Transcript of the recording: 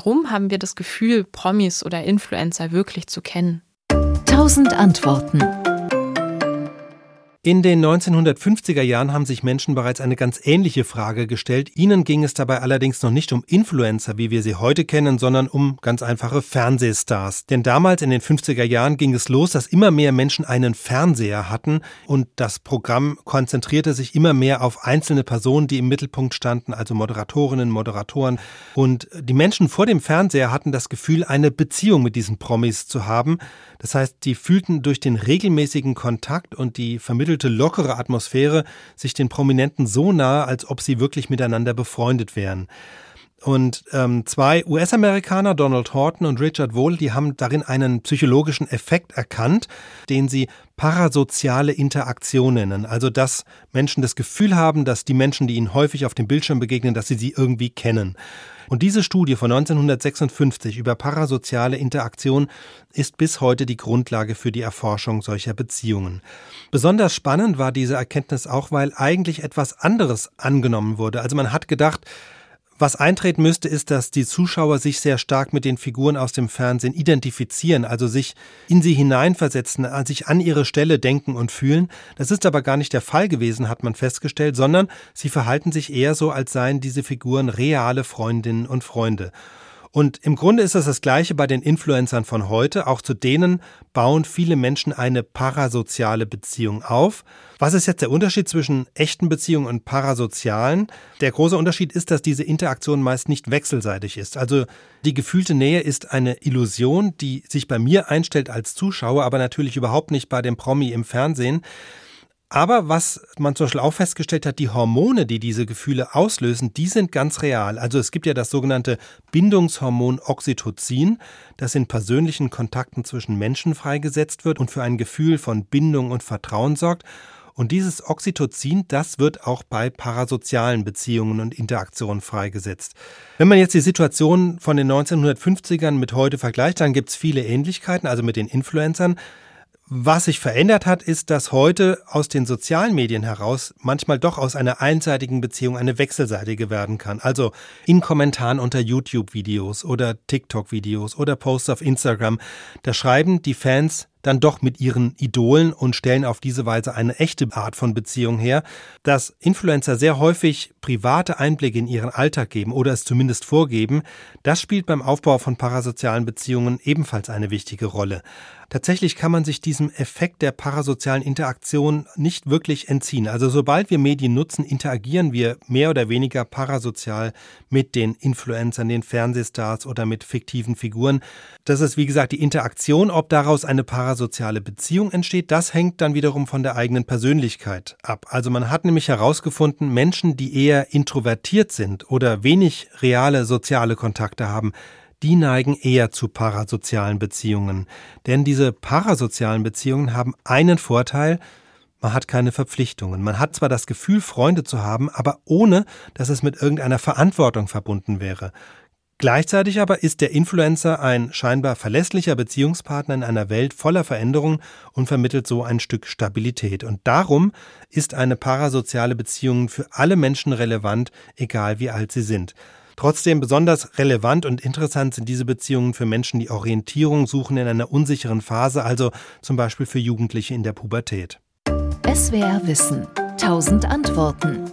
warum haben wir das Gefühl, Promis oder Influencer wirklich zu kennen? Tausend Antworten. In den 1950er Jahren haben sich Menschen bereits eine ganz ähnliche Frage gestellt. Ihnen ging es dabei allerdings noch nicht um Influencer, wie wir sie heute kennen, sondern um ganz einfache Fernsehstars. Denn damals in den 50er Jahren ging es los, dass immer mehr Menschen einen Fernseher hatten und das Programm konzentrierte sich immer mehr auf einzelne Personen, die im Mittelpunkt standen, also Moderatorinnen, Moderatoren. Und die Menschen vor dem Fernseher hatten das Gefühl, eine Beziehung mit diesen Promis zu haben. Das heißt, die fühlten durch den regelmäßigen Kontakt und die vermittelte lockere Atmosphäre sich den Prominenten so nahe, als ob sie wirklich miteinander befreundet wären. Und ähm, zwei US-Amerikaner, Donald Horton und Richard Wohl, die haben darin einen psychologischen Effekt erkannt, den sie parasoziale Interaktion nennen. Also dass Menschen das Gefühl haben, dass die Menschen, die ihnen häufig auf dem Bildschirm begegnen, dass sie sie irgendwie kennen. Und diese Studie von 1956 über parasoziale Interaktion ist bis heute die Grundlage für die Erforschung solcher Beziehungen. Besonders spannend war diese Erkenntnis auch, weil eigentlich etwas anderes angenommen wurde. Also man hat gedacht, was eintreten müsste, ist, dass die Zuschauer sich sehr stark mit den Figuren aus dem Fernsehen identifizieren, also sich in sie hineinversetzen, sich an ihre Stelle denken und fühlen. Das ist aber gar nicht der Fall gewesen, hat man festgestellt, sondern sie verhalten sich eher so, als seien diese Figuren reale Freundinnen und Freunde. Und im Grunde ist es das Gleiche bei den Influencern von heute. Auch zu denen bauen viele Menschen eine parasoziale Beziehung auf. Was ist jetzt der Unterschied zwischen echten Beziehungen und parasozialen? Der große Unterschied ist, dass diese Interaktion meist nicht wechselseitig ist. Also die gefühlte Nähe ist eine Illusion, die sich bei mir einstellt als Zuschauer, aber natürlich überhaupt nicht bei dem Promi im Fernsehen. Aber was man zum Beispiel auch festgestellt hat, die Hormone, die diese Gefühle auslösen, die sind ganz real. Also es gibt ja das sogenannte Bindungshormon Oxytocin, das in persönlichen Kontakten zwischen Menschen freigesetzt wird und für ein Gefühl von Bindung und Vertrauen sorgt. Und dieses Oxytocin, das wird auch bei parasozialen Beziehungen und Interaktionen freigesetzt. Wenn man jetzt die Situation von den 1950ern mit heute vergleicht, dann gibt es viele Ähnlichkeiten, also mit den Influencern. Was sich verändert hat, ist, dass heute aus den sozialen Medien heraus manchmal doch aus einer einseitigen Beziehung eine wechselseitige werden kann. Also in Kommentaren unter YouTube-Videos oder TikTok-Videos oder Posts auf Instagram, da schreiben die Fans dann doch mit ihren Idolen und stellen auf diese Weise eine echte Art von Beziehung her, dass Influencer sehr häufig private Einblicke in ihren Alltag geben oder es zumindest vorgeben, das spielt beim Aufbau von parasozialen Beziehungen ebenfalls eine wichtige Rolle. Tatsächlich kann man sich diesem Effekt der parasozialen Interaktion nicht wirklich entziehen. Also sobald wir Medien nutzen, interagieren wir mehr oder weniger parasozial mit den Influencern, den Fernsehstars oder mit fiktiven Figuren. Das ist wie gesagt die Interaktion, ob daraus eine parasoziale Beziehung entsteht, das hängt dann wiederum von der eigenen Persönlichkeit ab. Also man hat nämlich herausgefunden, Menschen, die eher introvertiert sind oder wenig reale soziale Kontakte haben, die neigen eher zu parasozialen Beziehungen. Denn diese parasozialen Beziehungen haben einen Vorteil, man hat keine Verpflichtungen. Man hat zwar das Gefühl, Freunde zu haben, aber ohne, dass es mit irgendeiner Verantwortung verbunden wäre. Gleichzeitig aber ist der Influencer ein scheinbar verlässlicher Beziehungspartner in einer Welt voller Veränderungen und vermittelt so ein Stück Stabilität. Und darum ist eine parasoziale Beziehung für alle Menschen relevant, egal wie alt sie sind. Trotzdem besonders relevant und interessant sind diese Beziehungen für Menschen, die Orientierung suchen in einer unsicheren Phase, also zum Beispiel für Jugendliche in der Pubertät. SWR Wissen. Tausend Antworten.